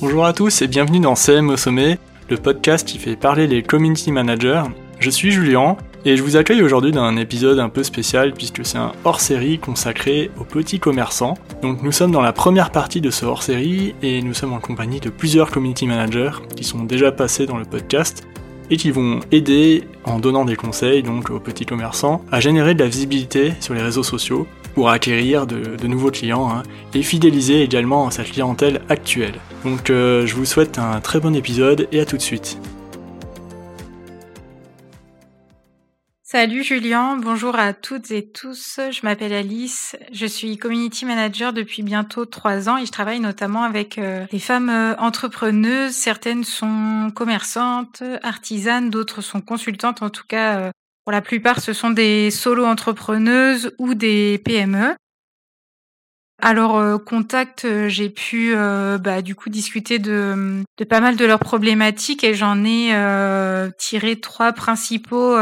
Bonjour à tous et bienvenue dans CM au sommet, le podcast qui fait parler les community managers. Je suis Julien et je vous accueille aujourd'hui dans un épisode un peu spécial puisque c'est un hors-série consacré aux petits commerçants. Donc nous sommes dans la première partie de ce hors-série et nous sommes en compagnie de plusieurs community managers qui sont déjà passés dans le podcast et qui vont aider en donnant des conseils donc aux petits commerçants à générer de la visibilité sur les réseaux sociaux pour acquérir de, nouveaux clients hein, et fidéliser également sa clientèle actuelle. Donc euh, je vous souhaite un très bon épisode et à tout de suite. Salut Julien, bonjour à toutes et tous. Je m'appelle Alice, je suis community manager depuis bientôt trois ans et je travaille notamment avec euh, des femmes euh, entrepreneuses. Certaines sont commerçantes, artisanes, d'autres sont consultantes. En tout cas, euh, pour la plupart, ce sont des solo entrepreneuses ou des PME. Alors euh, contact, euh, j'ai pu euh, bah, du coup discuter de, de, pas mal de leurs problématiques et j'en ai tiré trois principaux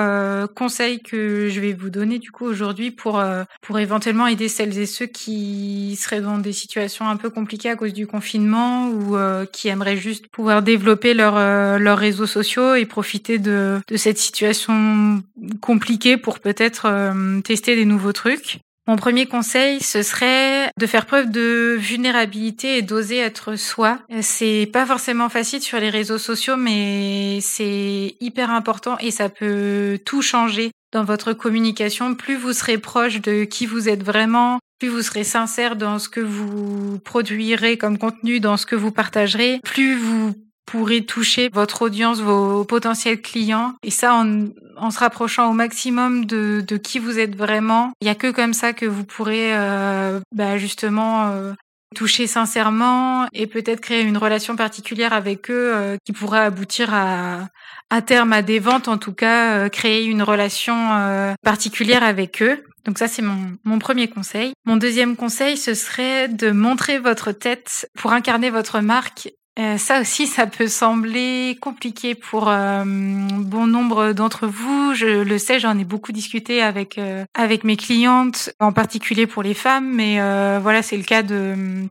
conseils que je vais vous donner du coup aujourd'hui pour pour éventuellement aider celles et ceux qui seraient dans des situations un peu compliquées à cause du confinement ou qui aimeraient juste pouvoir développer leur, leurs réseaux sociaux et profiter de, de cette situation compliquée pour peut-être tester des nouveaux trucs. Mon premier conseil, ce serait de faire preuve de vulnérabilité et d'oser être soi. C'est pas forcément facile sur les réseaux sociaux, mais c'est hyper important et ça peut tout changer dans votre communication. Plus vous serez proche de qui vous êtes vraiment, plus vous serez sincère dans ce que vous produirez comme contenu, dans ce que vous partagerez, plus vous pourrez toucher votre audience, vos potentiels clients. Et ça, en, en se rapprochant au maximum de, de, qui vous êtes vraiment. Il n'y a que comme ça que vous pourrez euh, bah, justement euh, toucher sincèrement et peut-être créer une relation particulière avec eux euh, qui pourra aboutir à, à terme à des ventes, en tout cas créer une relation particulière avec eux. Donc ça, c'est mon, mon premier conseil. Mon deuxième conseil, ce serait de montrer votre tête pour incarner votre marque euh, ça aussi, ça peut sembler compliqué pour euh, bon nombre d'entre vous. Je le sais, j'en ai beaucoup discuté avec euh, avec mes clientes, en particulier pour les femmes, mais voilà, c'est le cas de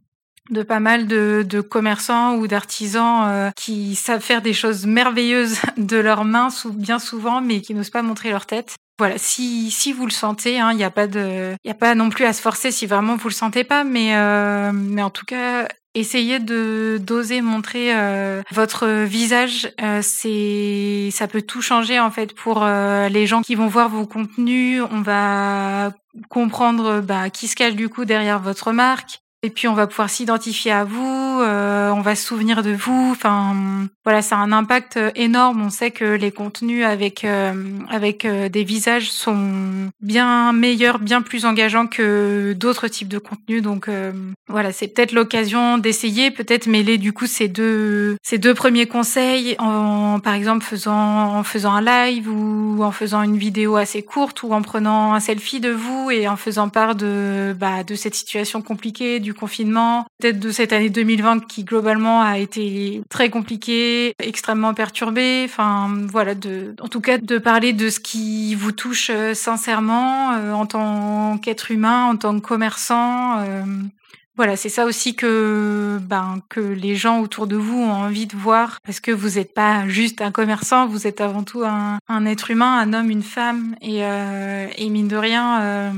de pas mal de, de commerçants ou d'artisans qui savent faire des choses merveilleuses de leurs mains bien souvent, mais qui n'osent pas montrer leur tête. Voilà, si si vous le sentez, il hein, n'y a pas de, il a pas non plus à se forcer si vraiment vous le sentez pas, mais mais en tout cas, essayez de d'oser montrer euh, votre visage. Euh, c'est ça peut tout changer en fait pour euh, les gens qui vont voir vos contenus. On va comprendre bah, qui se cache du coup derrière votre marque. Et puis on va pouvoir s'identifier à vous, euh, on va se souvenir de vous. Enfin, voilà, ça a un impact énorme. On sait que les contenus avec euh, avec euh, des visages sont bien meilleurs, bien plus engageants que d'autres types de contenus. Donc voilà, c'est peut-être l'occasion d'essayer, peut-être mêler du coup ces deux ces deux premiers conseils en par exemple faisant en faisant un live ou en faisant une vidéo assez courte ou en prenant un selfie de vous et en faisant part de bah, de cette situation compliquée confinement, peut-être de cette année 2020 qui globalement a été très compliquée, extrêmement perturbée. Enfin voilà, de, en tout cas de parler de ce qui vous touche euh, sincèrement euh, en tant qu'être humain, en tant que commerçant. Euh, voilà, c'est ça aussi que ben que les gens autour de vous ont envie de voir parce que vous n'êtes pas juste un commerçant, vous êtes avant tout un, un être humain, un homme, une femme et, euh, et mine de rien, euh,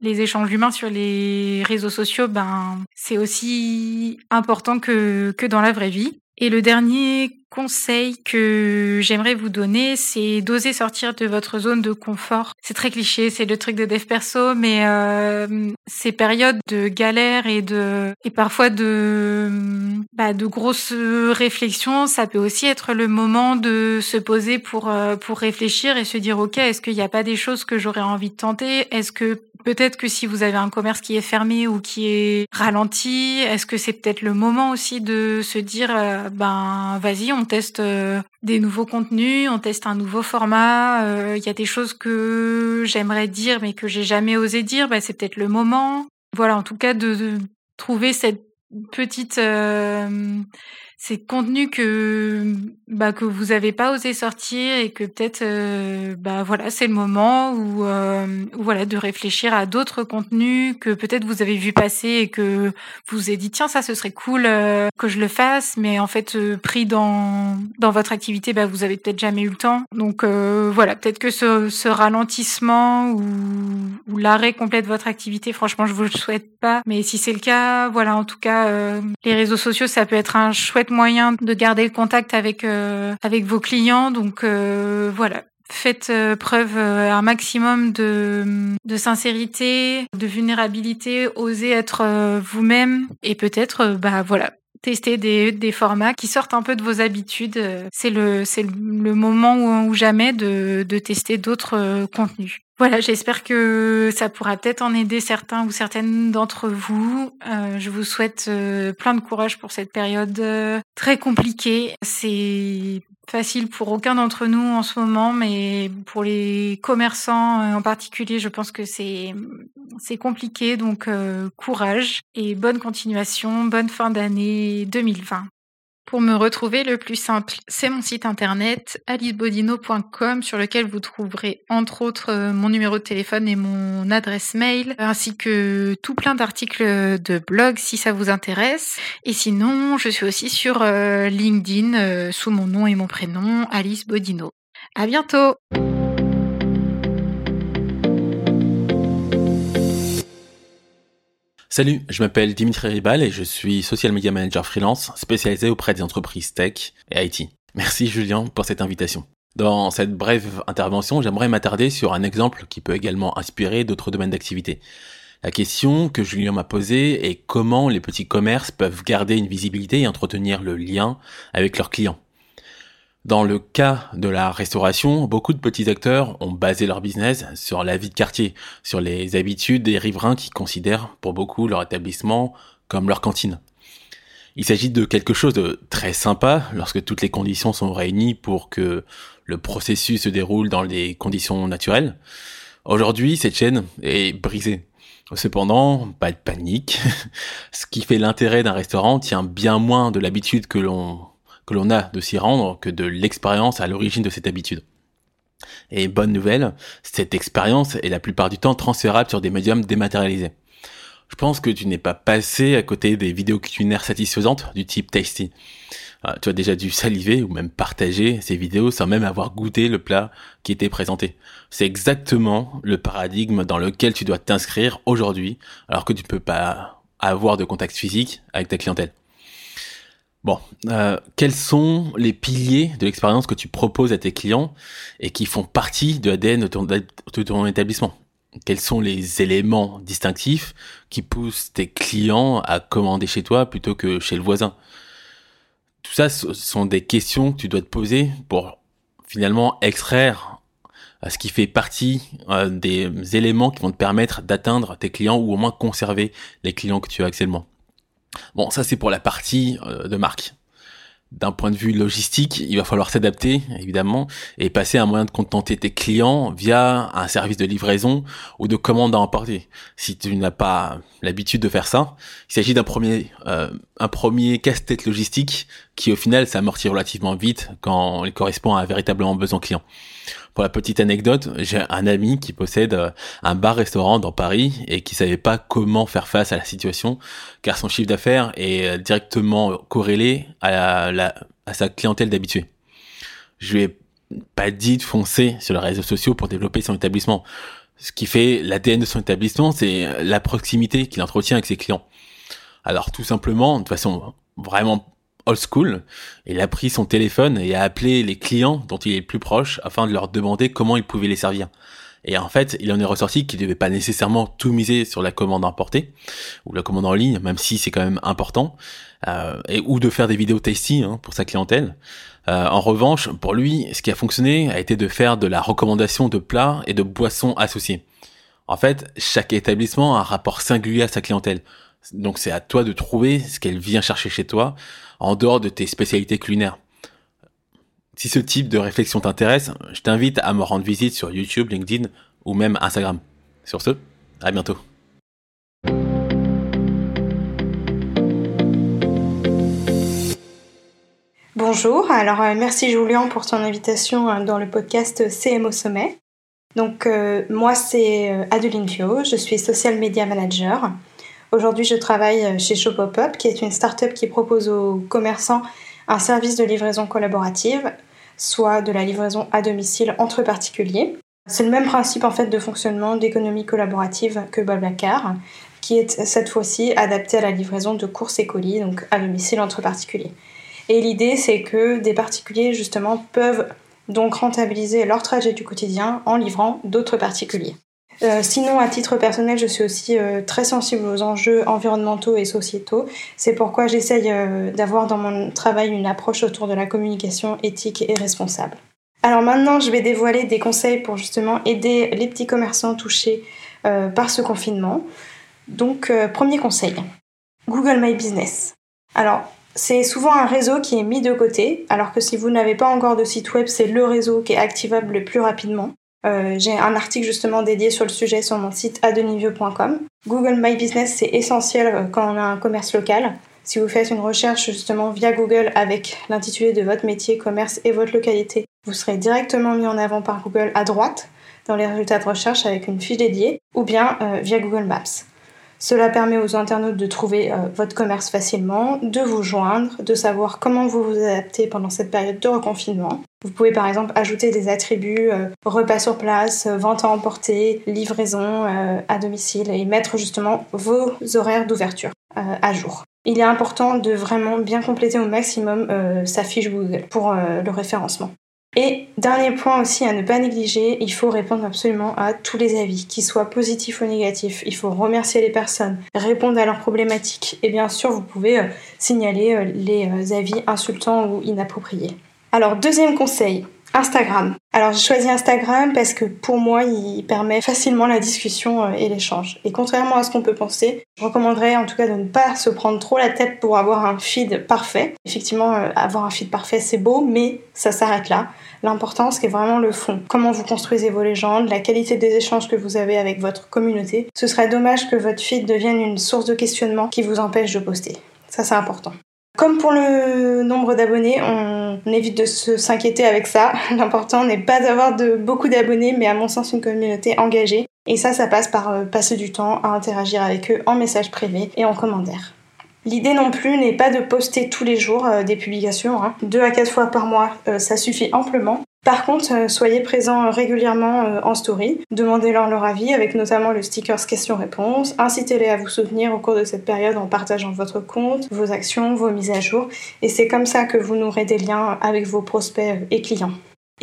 les échanges humains sur les réseaux sociaux, ben c'est aussi important que que dans la vraie vie. Et le dernier conseil que j'aimerais vous donner, c'est d'oser sortir de votre zone de confort. C'est très cliché, c'est le truc de dev perso, mais euh, ces périodes de galère et de et parfois de bah, de grosses réflexions, ça peut aussi être le moment de se poser pour euh, pour réfléchir et se dire ok, est-ce qu'il n'y a pas des choses que j'aurais envie de tenter? Est-ce que peut-être que si vous avez un commerce qui est fermé ou qui est ralenti, est-ce que c'est peut-être le moment aussi de se dire euh, ben vas-y, on teste euh, des nouveaux contenus, on teste un nouveau format, euh, il y a des choses que j'aimerais dire mais que j'ai jamais osé dire, ben, c'est peut-être le moment. Voilà, en tout cas de, trouver cette petite ces contenus que bah que vous avez pas osé sortir et que peut-être euh, bah voilà c'est le moment où, euh, voilà de réfléchir à d'autres contenus que peut-être vous avez vu passer et que vous vous avez dit tiens ça ce serait cool euh, que je le fasse. Mais en fait pris dans dans votre activité bah vous avez peut-être jamais eu le temps. Donc voilà peut-être que ce, ce ralentissement ou, ou l'arrêt complet de votre activité franchement je vous le souhaite pas. Mais si c'est le cas voilà en tout cas les réseaux sociaux ça peut être un chouette moyen de garder le contact avec euh, avec vos clients. Donc euh, voilà, faites euh, preuve un maximum de, de sincérité, de vulnérabilité, osez être vous-même et peut-être bah voilà tester des, des formats qui sortent un peu de vos habitudes. C'est le c'est le moment ou, ou jamais de, de tester d'autres contenus. Voilà, j'espère que ça pourra peut-être en aider certains ou certaines d'entre vous. Euh, je vous souhaite euh, plein de courage pour cette période euh, très compliquée. C'est facile pour aucun d'entre nous en ce moment, mais pour les commerçants en particulier, je pense que c'est c'est compliqué. Donc courage et bonne continuation, bonne fin d'année 2020. Pour me retrouver, le plus simple, c'est mon site internet alicebodino.com sur lequel vous trouverez entre autres euh, mon numéro de téléphone et mon adresse mail, ainsi que tout plein d'articles de blog si ça vous intéresse. Et sinon, je suis aussi sur euh, LinkedIn euh, sous mon nom et mon prénom, Alice Bodino. À bientôt! Salut, je m'appelle Dimitri Ribal et je suis social media manager freelance spécialisé auprès des entreprises tech et IT. Merci Julien pour cette invitation. Dans cette brève intervention, j'aimerais m'attarder sur un exemple qui peut également inspirer d'autres domaines d'activité. La question que Julien m'a posée est comment les petits commerces peuvent garder une visibilité et entretenir le lien avec leurs clients. Dans le cas de la restauration, beaucoup de petits acteurs ont basé leur business sur la vie de quartier, sur les habitudes des riverains qui considèrent pour beaucoup leur établissement comme leur cantine. Il s'agit de quelque chose de très sympa lorsque toutes les conditions sont réunies pour que le processus se déroule dans les conditions naturelles. Aujourd'hui, cette chaîne est brisée. Cependant, pas de panique. Ce qui fait l'intérêt d'un restaurant tient bien moins de l'habitude que l'on que l'on a de s'y rendre que de l'expérience à l'origine de cette habitude. Et bonne nouvelle, cette expérience est la plupart du temps transférable sur des médiums dématérialisés. Je pense que tu n'es pas passé à côté des vidéos culinaires satisfaisantes du type Tasty. Ah, tu as déjà dû saliver ou même partager ces vidéos sans même avoir goûté le plat qui était présenté. C'est exactement le paradigme dans lequel tu dois t'inscrire aujourd'hui alors que tu ne peux pas avoir de contact physique avec ta clientèle. Bon, euh, quels sont les piliers de l'expérience que tu proposes à tes clients et qui font partie de l'ADN de ton, de ton établissement? Quels sont les éléments distinctifs qui poussent tes clients à commander chez toi plutôt que chez le voisin? Tout ça, ce sont des questions que tu dois te poser pour finalement extraire euh, ce qui fait partie euh, des éléments qui vont te permettre d'atteindre tes clients ou au moins conserver les clients que tu as actuellement. Bon, ça c'est pour la partie euh, de marque. D'un point de vue logistique, il va falloir s'adapter, évidemment, et passer à un moyen de contenter tes clients via un service de livraison ou de commande à emporter. Si tu n'as pas l'habitude de faire ça, il s'agit d'un premier, euh, premier casse-tête logistique qui, au final, s'amortit relativement vite quand il correspond à un véritablement besoin client. Pour la petite anecdote, j'ai un ami qui possède euh, un bar-restaurant dans Paris et qui savait pas comment faire face à la situation car son chiffre d'affaires est euh, directement corrélé à, la, à sa clientèle d'habitués. Je lui ai pas dit de foncer sur les réseaux sociaux pour développer son établissement. Ce qui fait l'ADN de son établissement, c'est la proximité qu'il entretient avec ses clients. Alors tout simplement, de façon vraiment old school. Il a pris son téléphone et a appelé les clients dont il est le plus proche afin de leur demander comment il pouvait les servir. Et en fait, il en est ressorti qu'il ne devait pas nécessairement tout miser sur la commande importée ou la commande en ligne, même si c'est quand même important, euh, et ou de faire des vidéos tasty hein, pour sa clientèle. Euh, en revanche, pour lui, ce qui a fonctionné a été de faire de la recommandation de plats et de boissons associés. En fait, chaque établissement a un rapport singulier à sa clientèle. Donc c'est à toi de trouver ce qu'elle vient chercher chez toi en dehors de tes spécialités culinaires. Si ce type de réflexion t'intéresse, je t'invite à me rendre visite sur YouTube, LinkedIn ou même Instagram. Sur ce, à bientôt. Bonjour, alors euh, merci Julien pour ton invitation euh, dans le podcast CM au sommet. Donc euh, moi c'est Adeline Fio, je suis social media manager. Aujourd'hui je travaille chez Shopopop qui est une start-up qui propose aux commerçants un service de livraison collaborative, soit de la livraison à domicile entre particuliers. C'est le même principe en fait de fonctionnement d'économie collaborative que Blablacar, qui est cette fois-ci adapté à la livraison de courses et colis, donc à domicile entre particuliers. Et l'idée, c'est que des particuliers, justement, peuvent donc rentabiliser leur trajet du quotidien en livrant d'autres particuliers. Euh, sinon, à titre personnel, je suis aussi euh, très sensible aux enjeux environnementaux et sociétaux. C'est pourquoi j'essaye euh, d'avoir dans mon travail une approche autour de la communication éthique et responsable. Alors maintenant, je vais dévoiler des conseils pour justement aider les petits commerçants touchés par ce confinement. Donc, premier conseil, Google My Business. Alors, c'est souvent un réseau qui est mis de côté, alors que si vous n'avez pas encore de site web, c'est le réseau qui est activable le plus rapidement. Euh, j'ai un article justement dédié sur le sujet sur mon site adenivieux.com. Google My Business, c'est essentiel euh, quand on a un commerce local. Si vous faites une recherche justement via Google avec l'intitulé de votre métier, commerce et votre localité, vous serez directement mis en avant par Google à droite dans les résultats de recherche avec une fiche dédiée ou bien euh, via Google Maps. Cela permet aux internautes de trouver euh, votre commerce facilement, de vous joindre, de savoir comment vous vous adaptez pendant cette période de reconfinement. Vous pouvez par exemple ajouter des attributs euh, repas sur place, euh, vente à emporter, livraison à domicile et mettre justement vos horaires d'ouverture à jour. Il est important de vraiment bien compléter au maximum sa fiche Google pour le référencement. Et dernier point aussi à ne pas négliger, il faut répondre absolument à tous les avis, qu'ils soient positifs ou négatifs. Il faut remercier les personnes, répondre à leurs problématiques et bien sûr vous pouvez euh, signaler euh, les euh, avis insultants ou inappropriés. Alors deuxième conseil, Instagram. Alors j'ai choisi Instagram parce que pour moi il permet facilement la discussion et l'échange. Et contrairement à ce qu'on peut penser, je recommanderais en tout cas de ne pas se prendre trop la tête pour avoir un feed parfait. Effectivement, avoir un feed parfait c'est beau, mais ça s'arrête là. L'important, c'est vraiment le fond. Comment vous construisez vos légendes, la qualité des échanges que vous avez avec votre communauté. Ce serait dommage que votre feed devienne une source de questionnement qui vous empêche de poster. Ça, c'est important. Comme pour le nombre d'abonnés, on évite de s'inquiéter avec ça. L'important n'est pas d'avoir beaucoup d'abonnés, mais à mon sens une communauté engagée. Et ça, ça passe par euh, passer du temps à interagir avec eux en message privé et en commentaire. L'idée non plus n'est pas de poster tous les jours euh, des publications. Hein. Deux à quatre fois par mois, euh, ça suffit amplement. Par contre, euh, soyez présents régulièrement en story, demandez-leur leur avis avec notamment le sticker question-réponse, incitez-les à vous soutenir au cours de cette période en partageant votre compte, vos actions, vos mises à jour, et c'est comme ça que vous nourrez des liens avec vos prospects et clients.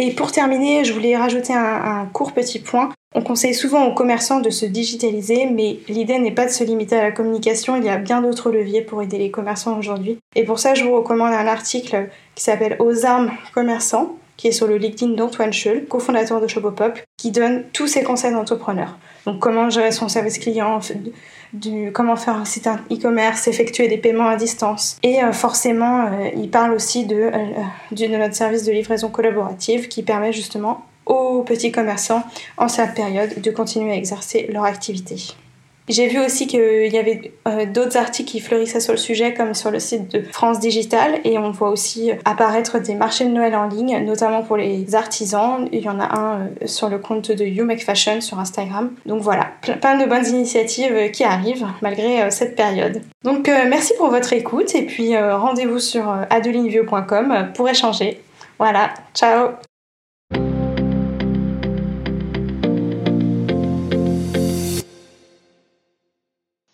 Et pour terminer, je voulais rajouter un, court petit point. On conseille souvent aux commerçants de se digitaliser, mais l'idée n'est pas de se limiter à la communication, il y a bien d'autres leviers pour aider les commerçants aujourd'hui. Et pour ça, je vous recommande un article qui s'appelle Aux armes commerçants, qui est sur le LinkedIn d'Antoine Schull, cofondateur de Shopopop, qui donne tous ses conseils d'entrepreneur. Donc comment gérer son service client, comment faire un site e-commerce, effectuer des paiements à distance. Et euh, forcément, euh, il parle aussi de, euh, de notre service de livraison collaborative qui permet justement aux petits commerçants en cette période de continuer à exercer leur activité. J'ai vu aussi qu'il y avait euh, d'autres articles qui fleurissaient sur le sujet, comme sur le site de France Digital, et on voit aussi apparaître des marchés de Noël en ligne, notamment pour les artisans. Il y en a un euh, sur le compte de You Make Fashion sur Instagram. Donc voilà, plein de bonnes initiatives euh, qui arrivent malgré cette période. Donc merci pour votre écoute, et puis rendez-vous sur adelineview.com pour échanger. Voilà, ciao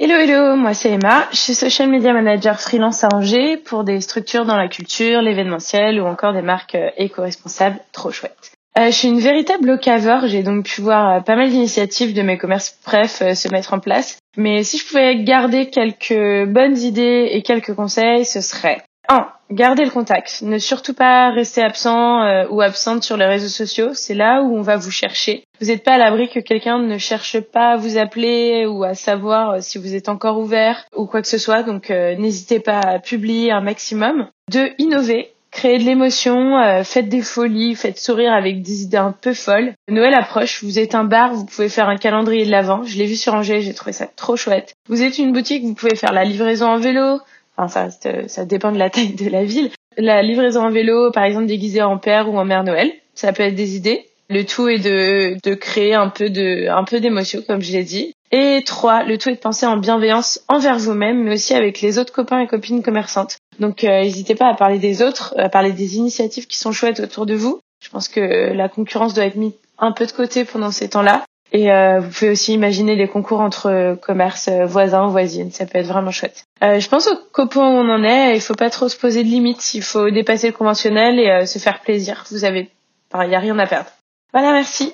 Hello hello, moi c'est Emma, je suis social media manager freelance à Angers pour des structures dans la culture, l'événementiel ou encore des marques euh, éco-responsables trop chouettes. Euh, je suis une véritable locaveur, j'ai donc pu voir euh, pas mal d'initiatives de mes commerces bref se mettre en place. Mais si je pouvais garder quelques bonnes idées et quelques conseils, ce serait 1. Gardez le contact. Ne surtout pas rester absent euh, ou absente sur les réseaux sociaux. C'est là où on va vous chercher. Vous n'êtes pas à l'abri que quelqu'un ne cherche pas à vous appeler ou à savoir euh, si vous êtes encore ouvert ou quoi que ce soit. Donc euh, n'hésitez pas à publier un maximum. 2. Innover. Créez de l'émotion, faites des folies, faites sourire avec des idées un peu folles. Noël approche, vous êtes un bar, vous pouvez faire un calendrier de l'avant. Je l'ai vu sur Angers, j'ai trouvé ça trop chouette. Vous êtes une boutique, vous pouvez faire la livraison en vélo, Enfin, ça, ça dépend de la taille de la ville. La livraison en vélo, par exemple déguisée en père ou en mère Noël, ça peut être des idées. Le tout est de, de créer un peu de, un peu d'émotion, comme je l'ai dit. Et trois, le tout est de penser en bienveillance envers vous-même, mais aussi avec les autres copains et copines commerçantes. Donc, euh, n'hésitez pas à parler des autres, à parler des initiatives qui sont chouettes autour de vous. Je pense que la concurrence doit être mise un peu de côté pendant ces temps-là. Et euh, vous pouvez aussi imaginer des concours entre commerces voisins, voisines. Ça peut être vraiment chouette. Euh, je pense au copain où on en est. Il faut pas trop se poser de limites. Il faut dépasser le conventionnel et euh, se faire plaisir. Vous avez, il n'y a rien à perdre. Voilà, merci.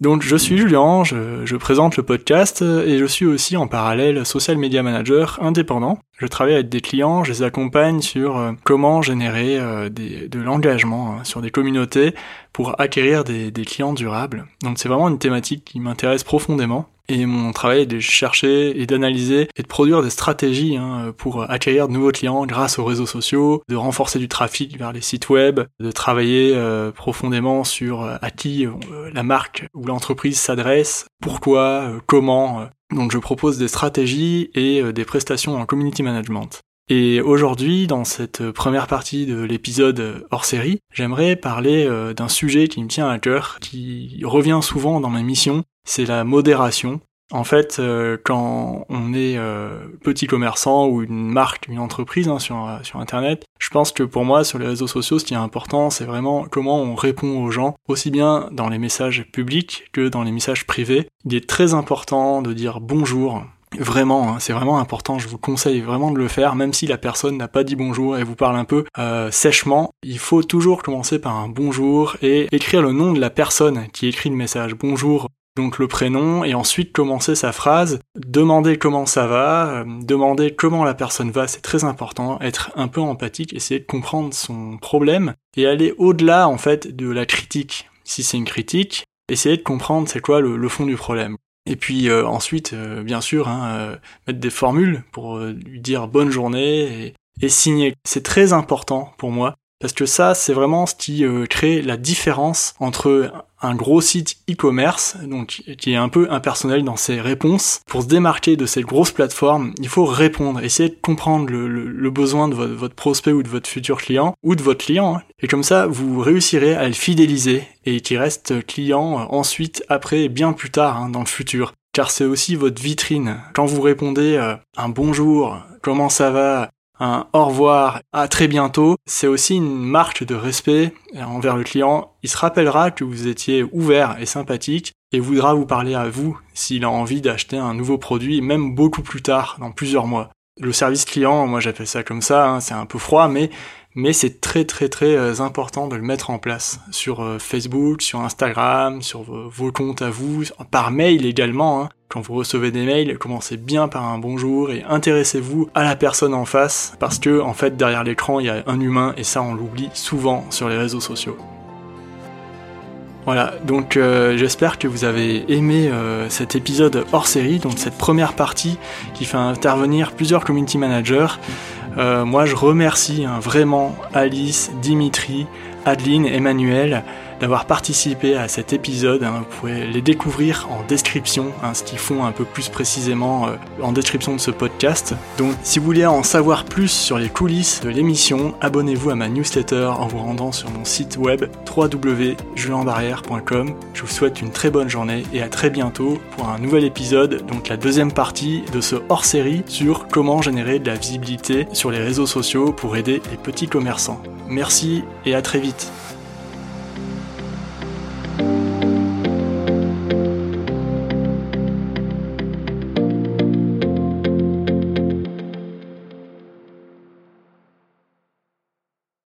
Donc je suis Julien, je, présente le podcast et je suis aussi en parallèle social media manager indépendant. Je travaille avec des clients, je les accompagne sur euh, comment générer euh, de l'engagement hein, sur des communautés pour acquérir des clients durables. Donc c'est vraiment une thématique qui m'intéresse profondément. Et mon travail est de chercher et d'analyser et de produire des stratégies hein, pour acquérir de nouveaux clients grâce aux réseaux sociaux, de renforcer du trafic vers les sites web, de travailler euh, profondément sur euh, à qui euh, la marque ou l'entreprise s'adresse, pourquoi, comment. Donc je propose des stratégies et des prestations en community management. Et aujourd'hui, dans cette première partie de l'épisode hors série, j'aimerais parler d'un sujet qui me tient à cœur, qui revient souvent dans ma mission, c'est la modération. En fait, euh, quand on est euh, petit commerçant ou une marque, une entreprise hein, sur, sur Internet, je pense que pour moi, sur les réseaux sociaux, ce qui est important, c'est vraiment comment on répond aux gens, aussi bien dans les messages publics que dans les messages privés. Il est très important de dire bonjour. Vraiment, hein, c'est vraiment important, je vous conseille vraiment de le faire, même si la personne n'a pas dit bonjour et vous parle un peu euh, sèchement. Il faut toujours commencer par un bonjour et écrire le nom de la personne qui écrit le message. Bonjour, donc le prénom, et ensuite commencer sa phrase, demander comment ça va, euh, demander comment la personne va, c'est très important, être un peu empathique, essayer de comprendre son problème, et aller au-delà en fait de la critique. Si c'est une critique, essayer de comprendre c'est quoi le, fond du problème. Et puis euh, ensuite, euh, bien sûr, hein, mettre des formules pour lui dire bonne journée et, signer. C'est très important pour moi parce que ça, c'est vraiment ce qui crée la différence entre un gros site e-commerce, donc qui est un peu impersonnel dans ses réponses. Pour se démarquer de cette grosse plateforme, il faut répondre, essayer de comprendre le, besoin de votre, prospect ou de votre futur client, ou de votre client. Hein. Et comme ça, vous réussirez à le fidéliser et qu'il reste client euh, ensuite, après, bien plus tard, hein, dans le futur car c'est aussi votre vitrine. Quand vous répondez euh, un bonjour, comment ça va, un au revoir, à très bientôt, c'est aussi une marque de respect envers le client. Il se rappellera que vous étiez ouvert et sympathique et voudra vous parler à vous s'il a envie d'acheter un nouveau produit, même beaucoup plus tard, dans plusieurs mois. Le service client, moi j'appelle ça comme ça, hein, c'est un peu froid, mais mais c'est très très très euh, important de le mettre en place sur euh, Facebook, sur Instagram, sur vos, comptes à vous, par mail également. Hein. Quand vous recevez des mails, commencez bien par un bonjour et intéressez-vous à la personne en face parce que en fait derrière l'écran il y a un humain et ça on l'oublie souvent sur les réseaux sociaux. Voilà, donc euh, j'espère que vous avez aimé cet épisode hors série, donc cette première partie qui fait intervenir plusieurs community managers. Euh, moi, je remercie hein, vraiment Alice, Dimitri, Adeline, Emmanuel d'avoir participé à cet épisode. Hein. Vous pouvez les découvrir en description, hein, ce qu'ils font un peu plus précisément euh, en description de ce podcast. Donc si vous voulez en savoir plus sur les coulisses de l'émission, abonnez-vous à ma newsletter en vous rendant sur mon site web www.julienbarrière.com. Je vous souhaite une très bonne journée et à très bientôt pour un nouvel épisode, donc la deuxième partie de ce hors-série sur comment générer de la visibilité sur les réseaux sociaux pour aider les petits commerçants. Merci et à très vite.